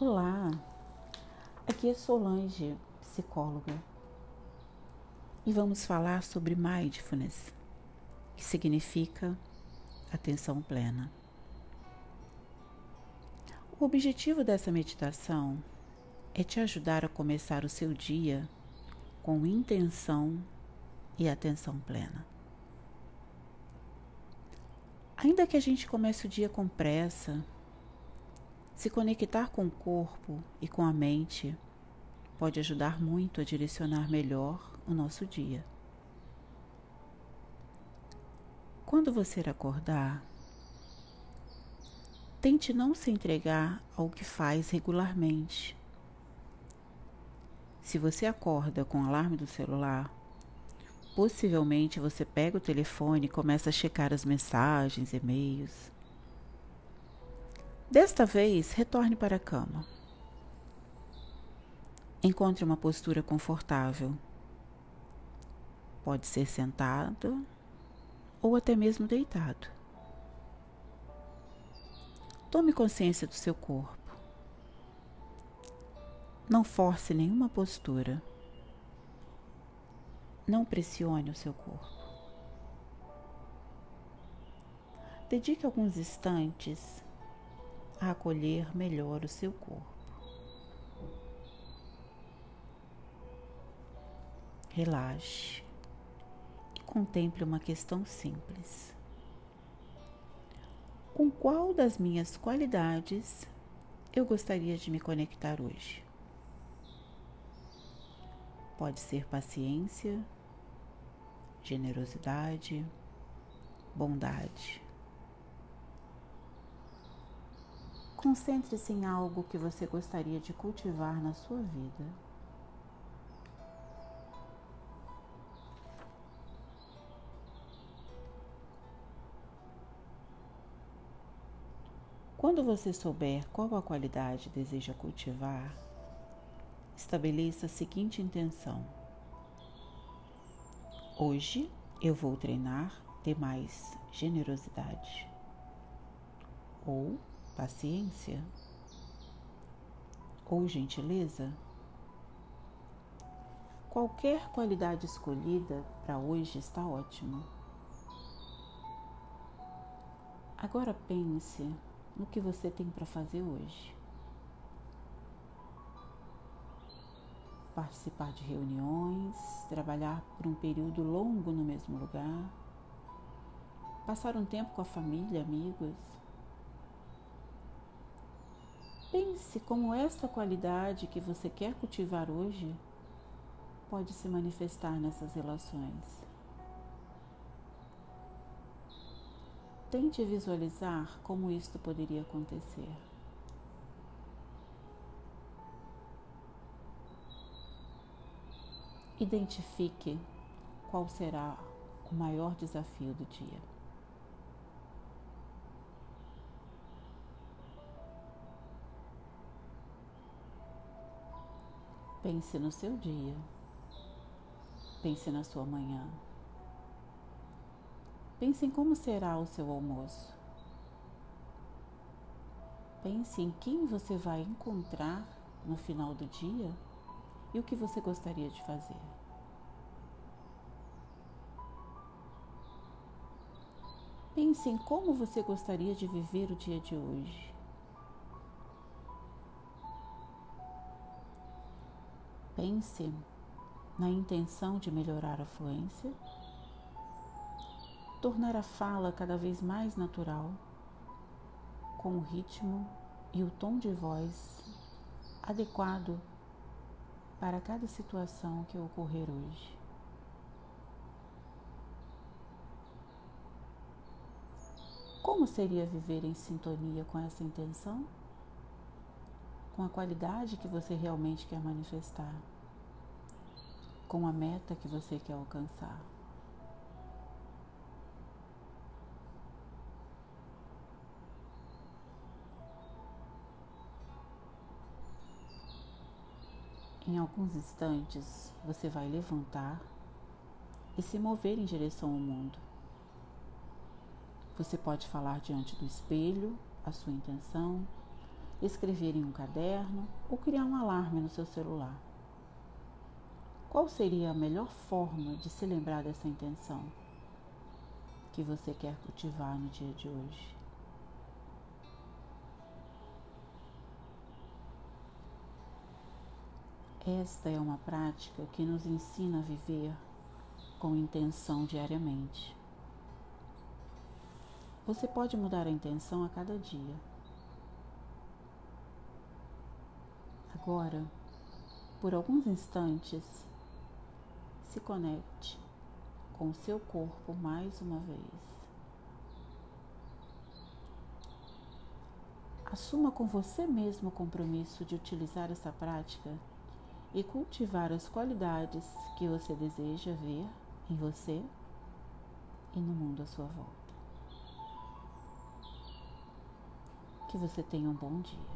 Olá, aqui é Solange, psicóloga, e vamos falar sobre mindfulness, que significa atenção plena. O objetivo dessa meditação é te ajudar a começar o seu dia com intenção e atenção plena. Ainda que a gente comece o dia com pressa, se conectar com o corpo e com a mente pode ajudar muito a direcionar melhor o nosso dia. Quando você acordar, tente não se entregar ao que faz regularmente. Se você acorda com o alarme do celular, Possivelmente você pega o telefone e começa a checar as mensagens, e-mails. Desta vez, retorne para a cama. Encontre uma postura confortável. Pode ser sentado ou até mesmo deitado. Tome consciência do seu corpo. Não force nenhuma postura. Não pressione o seu corpo. Dedique alguns instantes a acolher melhor o seu corpo. Relaxe e contemple uma questão simples. Com qual das minhas qualidades eu gostaria de me conectar hoje? Pode ser paciência, generosidade, bondade. Concentre-se em algo que você gostaria de cultivar na sua vida. Quando você souber qual a qualidade deseja cultivar, estabeleça a seguinte intenção Hoje eu vou treinar ter mais generosidade ou paciência ou gentileza. Qualquer qualidade escolhida para hoje está ótimo. Agora pense no que você tem para fazer hoje. participar de reuniões, trabalhar por um período longo no mesmo lugar, passar um tempo com a família, amigos. Pense como esta qualidade que você quer cultivar hoje pode se manifestar nessas relações. Tente visualizar como isto poderia acontecer. Identifique qual será o maior desafio do dia. Pense no seu dia. Pense na sua manhã. Pense em como será o seu almoço. Pense em quem você vai encontrar no final do dia e o que você gostaria de fazer. Pense em como você gostaria de viver o dia de hoje. Pense na intenção de melhorar a fluência, tornar a fala cada vez mais natural, com o ritmo e o tom de voz adequado para cada situação que ocorrer hoje. Como seria viver em sintonia com essa intenção? Com a qualidade que você realmente quer manifestar? Com a meta que você quer alcançar? Em alguns instantes, você vai levantar e se mover em direção ao mundo. Você pode falar diante do espelho a sua intenção, escrever em um caderno ou criar um alarme no seu celular. Qual seria a melhor forma de se lembrar dessa intenção que você quer cultivar no dia de hoje? Esta é uma prática que nos ensina a viver com intenção diariamente. Você pode mudar a intenção a cada dia. Agora, por alguns instantes, se conecte com o seu corpo mais uma vez. Assuma com você mesmo o compromisso de utilizar essa prática e cultivar as qualidades que você deseja ver em você e no mundo à sua volta. Que você tenha um bom dia.